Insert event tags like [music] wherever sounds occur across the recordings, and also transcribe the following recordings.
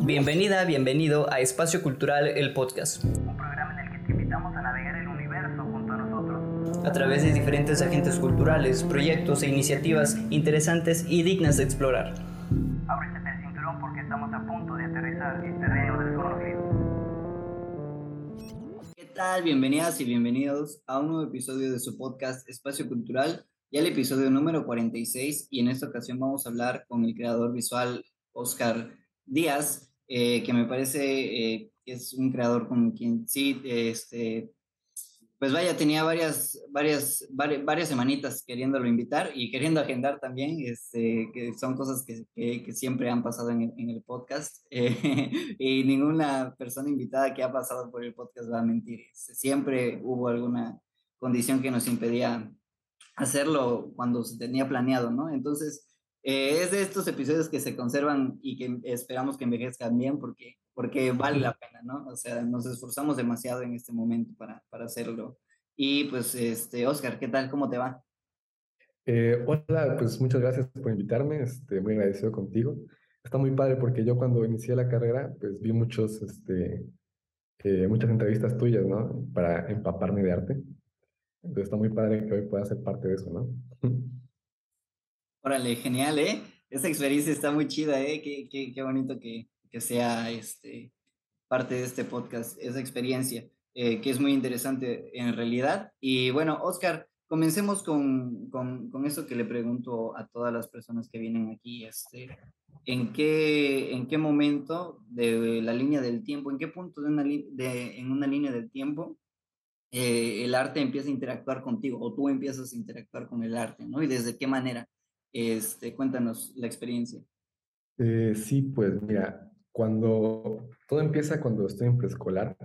Bienvenida, bienvenido a Espacio Cultural, el podcast. Un programa en el que te invitamos a navegar el universo junto a nosotros. A través de diferentes agentes culturales, proyectos e iniciativas interesantes y dignas de explorar. Ábrete el cinturón porque estamos a punto de aterrizar en terreno desconocido. ¿Qué tal? Bienvenidas y bienvenidos a un nuevo episodio de su podcast Espacio Cultural, ya el episodio número 46 y en esta ocasión vamos a hablar con el creador visual Oscar Díaz, eh, que me parece eh, es un creador con quien sí, este, pues vaya, tenía varias, varias, varias, semanitas queriéndolo invitar y queriendo agendar también, este, que son cosas que, que, siempre han pasado en el, podcast eh, [laughs] y ninguna persona invitada que ha pasado por el podcast va a mentir. Siempre hubo alguna condición que nos impedía hacerlo cuando se tenía planeado, ¿no? Entonces, eh, es de estos episodios que se conservan y que esperamos que envejezcan bien porque, porque vale la pena, ¿no? O sea, nos esforzamos demasiado en este momento para, para hacerlo. Y pues, este, Oscar, ¿qué tal? ¿Cómo te va? Eh, hola, pues muchas gracias por invitarme, este, muy agradecido contigo. Está muy padre porque yo cuando inicié la carrera, pues vi muchos, este, eh, muchas entrevistas tuyas, ¿no? Para empaparme de arte. Entonces está muy padre que hoy pueda ser parte de eso, ¿no? Órale, genial, ¿eh? Esa experiencia está muy chida, ¿eh? Qué, qué, qué bonito que, que, sea este, parte de este podcast, esa experiencia, eh, que es muy interesante en realidad. Y bueno, Oscar, comencemos con, con, con, eso que le pregunto a todas las personas que vienen aquí. Este, ¿en, qué, ¿En qué momento de la línea del tiempo, en qué punto de una, de, en una línea del tiempo eh, el arte empieza a interactuar contigo o tú empiezas a interactuar con el arte, ¿no? Y desde qué manera. Este, cuéntanos la experiencia. Eh, sí, pues mira, cuando todo empieza cuando estoy en preescolar,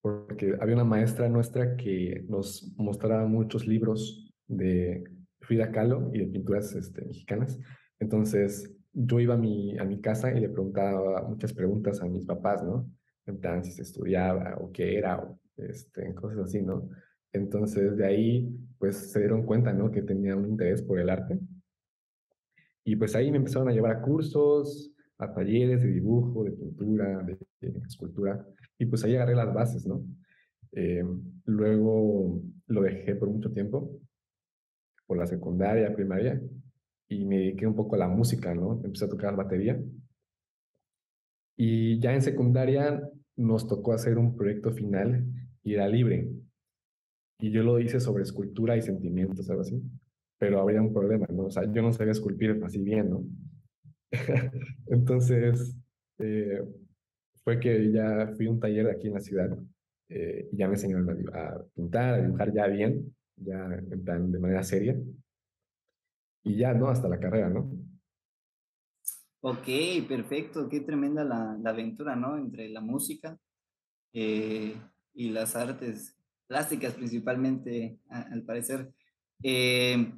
porque había una maestra nuestra que nos mostraba muchos libros de Frida Kahlo y de pinturas este, mexicanas. Entonces yo iba a mi, a mi casa y le preguntaba muchas preguntas a mis papás, ¿no? En si se estudiaba o qué era, o este, cosas así, ¿no? Entonces de ahí, pues se dieron cuenta, ¿no? Que tenía un interés por el arte y pues ahí me empezaron a llevar a cursos, a talleres de dibujo, de pintura, de, escultura, y pues ahí agarré las bases, ¿no? Eh, luego lo dejé por mucho tiempo, por la secundaria, primaria, y me dediqué un poco a la música, ¿no? Empecé a tocar batería. Y ya en secundaria nos tocó hacer un proyecto final y era libre. Y yo lo hice sobre escultura y sentimientos, algo así pero había un problema, ¿no? O sea, yo no sabía esculpir así bien, ¿no? [laughs] Entonces, eh, fue que ya fui a un taller aquí en la ciudad eh, y ya me enseñaron a, pintar, a dibujar ya bien, ya en plan de manera seria. Y ya, ¿no? Hasta la carrera, ¿no? Ok, perfecto. Qué tremenda la, la aventura, ¿no? Entre la música eh, y las artes plásticas principalmente, al parecer. Eh,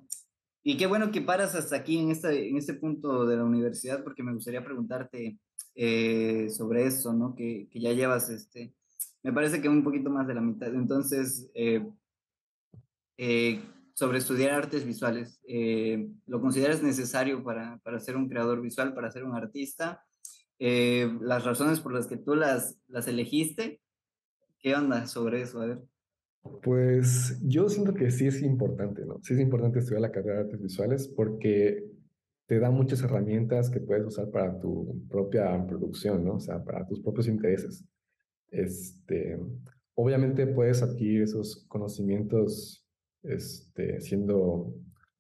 y qué bueno que paras hasta aquí en este, en este punto de la universidad, porque me gustaría preguntarte eh, sobre eso, ¿no? Que, que, ya llevas, este, me parece que un poquito más de la mitad. Entonces, eh, eh, sobre estudiar artes visuales, ¿lo consideras necesario para, para ser un creador visual, para ser un artista? las razones por las que tú las, las elegiste, ¿qué onda sobre eso? A ver. Pues yo siento que sí es importante, ¿no? Sí es importante estudiar la carrera de artes visuales porque te da muchas herramientas que puedes usar para tu propia producción, ¿no? O sea, para tus propios intereses. Este, obviamente puedes adquirir esos conocimientos este, siendo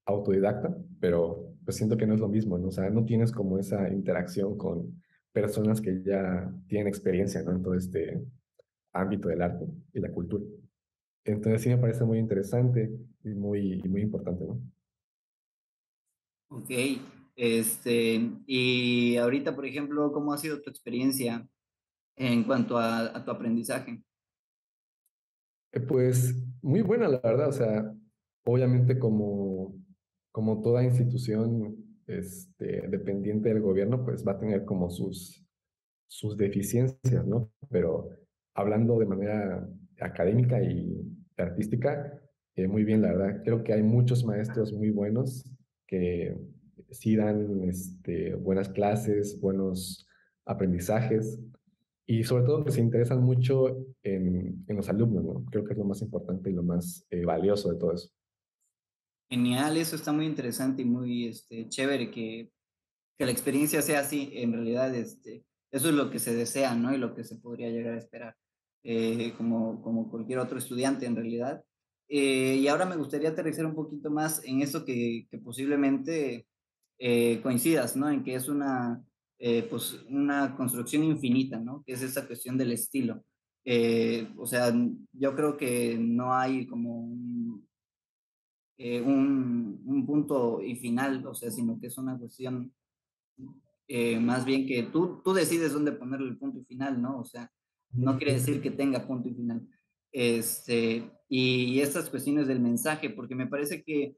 autodidacta, pero pues siento que no es lo mismo, ¿no? O sea, no tienes como esa interacción con personas que ya tienen experiencia. En todo este ámbito del arte y la cultura. Entonces sí me parece muy interesante y muy, muy importante, ¿no? Ok, este, y ahorita, por ejemplo, ¿cómo ha sido tu experiencia en cuanto a, tu aprendizaje? Eh, pues muy buena, la verdad, o sea, obviamente como, como toda institución este, dependiente del gobierno, pues va a tener como sus, sus deficiencias, ¿no? Pero hablando de manera académica y artística, eh, muy bien, la verdad. Creo que hay muchos maestros muy buenos que sí dan este, buenas clases, buenos aprendizajes y sobre todo que se interesan mucho en, en, los alumnos, ¿no? Creo que es lo más importante y lo más eh, valioso de todo eso. Genial, eso está muy interesante y muy este, chévere que, que la experiencia sea así. En realidad, este, eso es lo que se desea, ¿no? Y lo que se podría llegar a esperar, eh, como, como cualquier otro estudiante en realidad. Eh, y ahora me gustaría aterrizar un poquito más en eso que, que posiblemente coincidas, ¿no? En que es una eh, pues una construcción infinita, ¿no? Que es esa cuestión del estilo. Eh, o sea, yo creo que no hay como un, eh, un, un, punto y final, o sea, sino que es una cuestión más bien que tú, tú decides dónde ponerle el punto y final, ¿no? O sea, no quiere decir que tenga punto y final. Este, y, estas cuestiones del mensaje, porque me parece que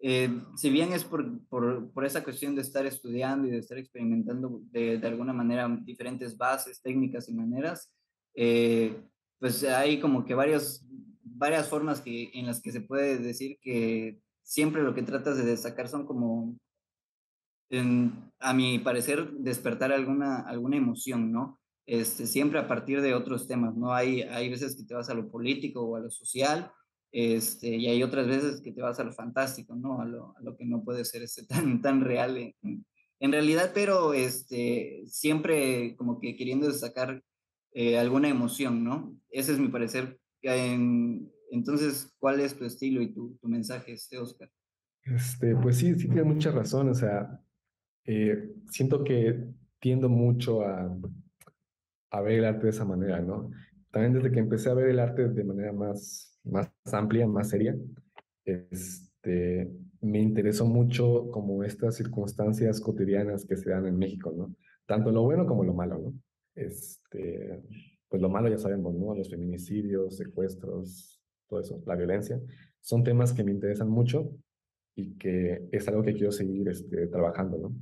eh, si bien es por, por, por, esa cuestión de estar estudiando y de estar experimentando de, de alguna manera diferentes bases, técnicas y maneras, eh, pues hay como que varios, varias formas que, en las que se puede decir que siempre lo que tratas de destacar son como, en, a mi parecer, despertar alguna, alguna emoción, ¿no? Este, siempre a partir de otros temas, ¿no? Hay, hay veces que te vas a lo político o a lo social, este, y hay otras veces que te vas a lo fantástico, ¿no? A lo, a lo que no puede ser este, [laughs] tan, tan real en, en, realidad, pero este, siempre como que queriendo sacar eh, alguna emoción, ¿no? Ese es mi parecer. En, entonces, ¿cuál es tu estilo y tu, tu mensaje, este, Oscar? Este, pues sí, sí tiene mucha razón, o sea, eh, siento que tiendo mucho a, a ver el arte de esa manera, ¿no? También desde que empecé a ver el arte de manera más más amplia, más seria, este, me interesó mucho como estas circunstancias cotidianas que se dan en México, ¿no? Tanto lo bueno como lo malo, ¿no? Este, pues lo malo ya sabemos, ¿no? Los feminicidios, secuestros, todo eso, la violencia, son temas que me interesan mucho y que es algo que quiero seguir este, trabajando, ¿no?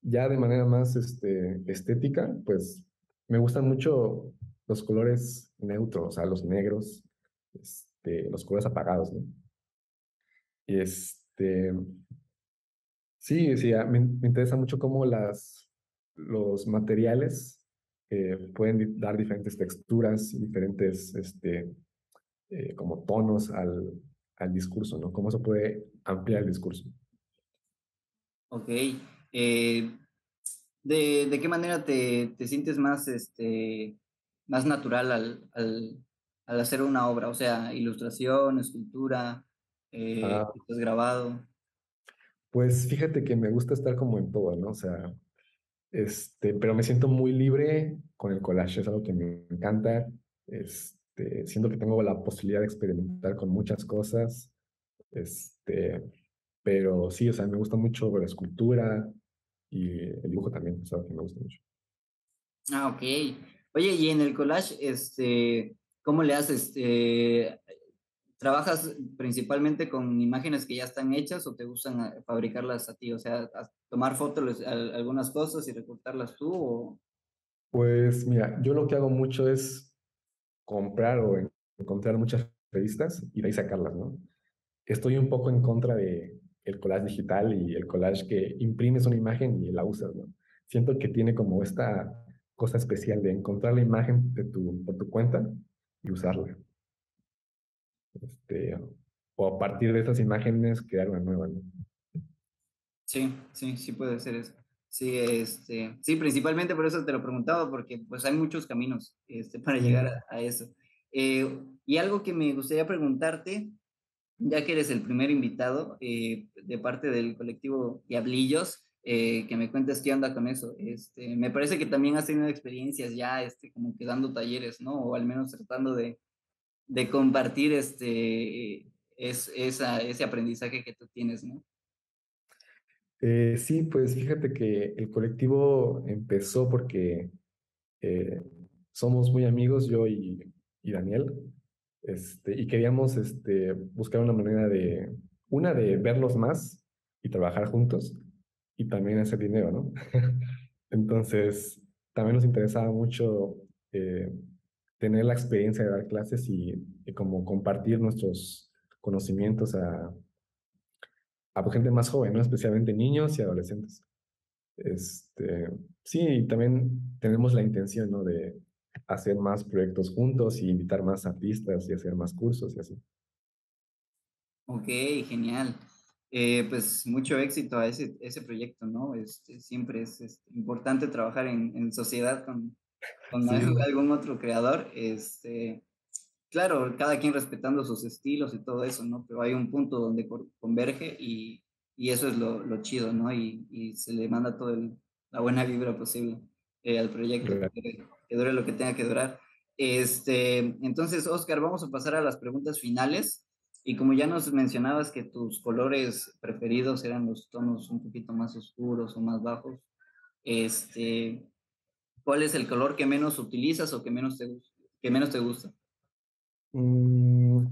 Ya de manera más este, estética, pues me gustan mucho los colores neutros, o sea, los negros, este, los colores apagados, ¿no? Y este, sí, sí, me, me interesa mucho cómo las, los materiales eh, pueden dar diferentes texturas diferentes, este, eh, como tonos al, al discurso, ¿no? Cómo se puede ampliar el discurso. Ok. Eh, ¿de, ¿de, qué manera te, te, sientes más, este, más natural al, al, al hacer una obra? O sea, ilustración, escultura, eh, ah. grabado. Pues fíjate que me gusta estar como en todo, ¿no? O sea, este, pero me siento muy libre con el collage, es algo que me encanta. Este, siento que tengo la posibilidad de experimentar con muchas cosas. Este, pero sí, o sea, me gusta mucho la escultura y el dibujo también, es algo que me gusta mucho. Ah, ok. Oye, y en el collage, este, ¿Cómo le haces? Eh, ¿Trabajas principalmente con imágenes que ya están hechas o te gustan eh, fabricarlas a ti? O sea, tomar fotos algunas cosas y recortarlas tú o... Pues mira, yo lo que hago mucho es comprar o encontrar muchas revistas y de ahí sacarlas, ¿no? Estoy un poco en contra de el collage digital y el collage que imprimes una imagen y la usas, ¿no? Siento que tiene como esta cosa especial de encontrar la imagen de tu, por tu cuenta y usarla. Este, o a partir de esas imágenes crear una nueva. ¿no? Sí, sí, sí puede ser eso. Sí, este, sí, principalmente por eso te lo preguntaba, porque pues hay muchos caminos este, para llegar a, eso. Eh, y algo que me gustaría preguntarte, ya que eres el primer invitado eh, de parte del colectivo Diablillos, eh, que me cuentes qué onda con eso. Este, me parece que también has tenido experiencias ya, este, como que dando talleres, ¿no? O al menos tratando de, de compartir este, es, esa, ese aprendizaje que tú tienes, ¿no? Eh, sí, pues fíjate que el colectivo empezó porque eh, somos muy amigos, yo y, y Daniel, este, y queríamos este, buscar una manera de, una de verlos más y trabajar juntos, y también hacer dinero, ¿no? [laughs] Entonces, también nos interesaba mucho eh, tener la experiencia de dar clases y, como compartir nuestros conocimientos a, gente más joven, ¿no? Especialmente niños y adolescentes. Este, sí, y también tenemos la intención, ¿no? De hacer más proyectos juntos y invitar más artistas y hacer más cursos y así. Ok, genial. Eh, pues mucho éxito a ese, ese proyecto, ¿no? Este, siempre es, importante trabajar en, en sociedad con, con [laughs] algún otro creador. Este, claro, cada quien respetando sus estilos y todo eso, ¿no? Pero hay un punto donde converge y, y eso es lo, lo, chido, ¿no? Y, y se le manda toda la buena vibra posible eh, al proyecto, que, que, dure lo que tenga que durar. Este, entonces, Oscar, vamos a pasar a las preguntas finales. Y como ya nos mencionabas que tus colores preferidos eran los tonos un poquito más oscuros o más bajos, este, ¿cuál es el color que menos utilizas o que menos te, que menos te gusta? Mm,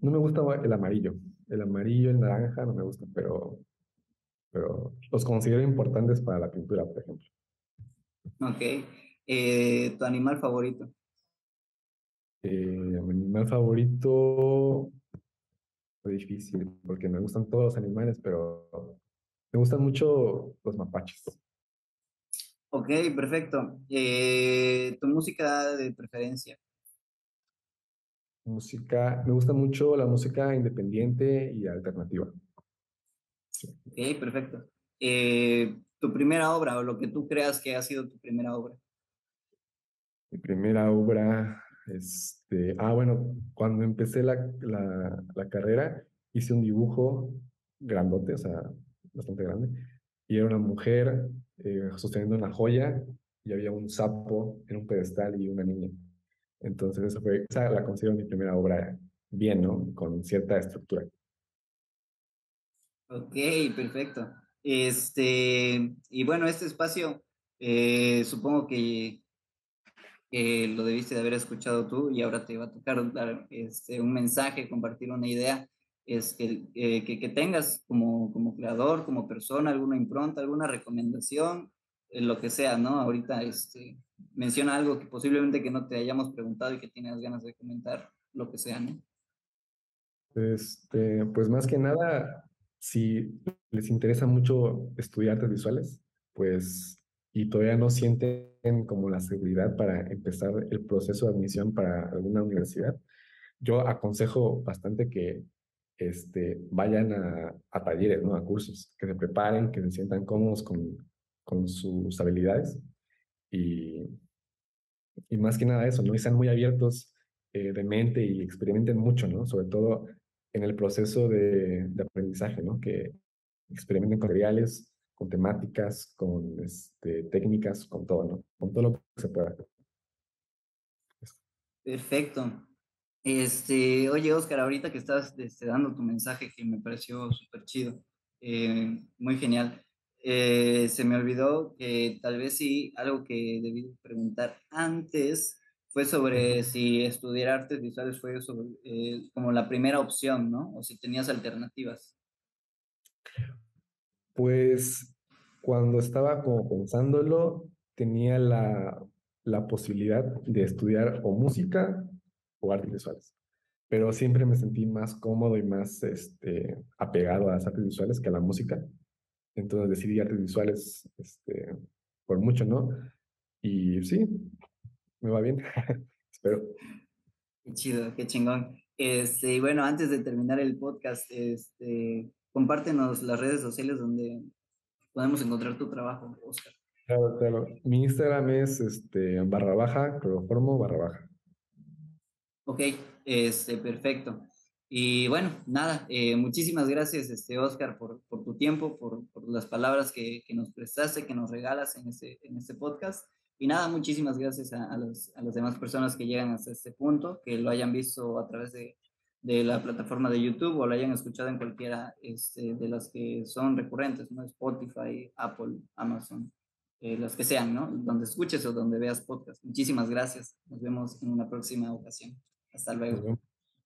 no me gusta el amarillo. El amarillo, el naranja no me gusta, pero, pero los considero importantes para la pintura, por ejemplo. Ok. Eh, ¿Tu animal favorito? Eh, mi animal favorito fue difícil porque me gustan todos los animales, pero me gustan mucho los mapaches. Ok, perfecto. Eh, ¿Tu música de preferencia? Música, me gusta mucho la música independiente y alternativa. Ok, perfecto. Eh, ¿Tu primera obra o lo que tú creas que ha sido tu primera obra? Mi primera obra, este, ah, bueno, cuando empecé la, la, la, carrera hice un dibujo grandote, o sea, bastante grande, y era una mujer eh, sosteniendo una joya y había un sapo en un pedestal y una niña. Entonces, esa, fue, esa la considero mi primera obra bien, ¿no? Con cierta estructura. Ok, perfecto. Este, y bueno, este espacio, eh, supongo que que lo debiste de haber escuchado tú y ahora te va a tocar dar este, un mensaje, compartir una idea, es que, eh, que, que, tengas como, como creador, como persona, alguna impronta, alguna recomendación, en lo que sea, ¿no? Ahorita este, menciona algo que posiblemente que no te hayamos preguntado y que tienes ganas de comentar, lo que sea, ¿no? Este, pues más que nada, si les interesa mucho estudiar artes visuales, pues y todavía no sienten como la seguridad para empezar el proceso de admisión para alguna universidad, yo aconsejo bastante que este, vayan a, a talleres, ¿no? a cursos, que se preparen, que se sientan cómodos con, con sus habilidades y, y más que nada eso, ¿no? Y sean muy abiertos eh, de mente y experimenten mucho, ¿no? Sobre todo en el proceso de, aprendizaje, ¿no? Que experimenten con materiales, con temáticas, con este, técnicas, con todo, ¿no? Con todo lo que se pueda. Perfecto. Este, oye, Oscar, ahorita que estás este, dando tu mensaje que me pareció súper chido, eh, muy genial, eh, se me olvidó que tal vez sí, algo que debí preguntar antes fue sobre si estudiar artes visuales fue sobre, eh, como la primera opción, ¿no? O si tenías alternativas. Pues cuando estaba como pensándolo, tenía la, la posibilidad de estudiar o música o artes visuales. Pero siempre me sentí más cómodo y más este, apegado a las artes visuales que a la música. Entonces decidí artes visuales este, por mucho, ¿no? Y sí, me va bien. [laughs] Espero. Qué chido, qué chingón. Este, bueno, antes de terminar el podcast, este, compártenos las redes sociales donde podemos encontrar tu trabajo, Oscar. Claro, claro. Mi Instagram es este, barra baja, cloroformo barra baja. Ok, este, perfecto. Y bueno, nada, eh, muchísimas gracias, este, Oscar, por, por tu tiempo, por, por las palabras que, que, nos prestaste, que nos regalas en este, en este podcast. Y nada, muchísimas gracias a, a, los, a las demás personas que llegan hasta este punto, que lo hayan visto a través de, de la plataforma de YouTube o la hayan escuchado en cualquiera este, de las que son recurrentes, ¿no? Spotify, Apple, Amazon, eh, las que sean, ¿no? Donde escuches o donde veas podcast. Muchísimas gracias. Nos vemos en una próxima ocasión. Hasta luego.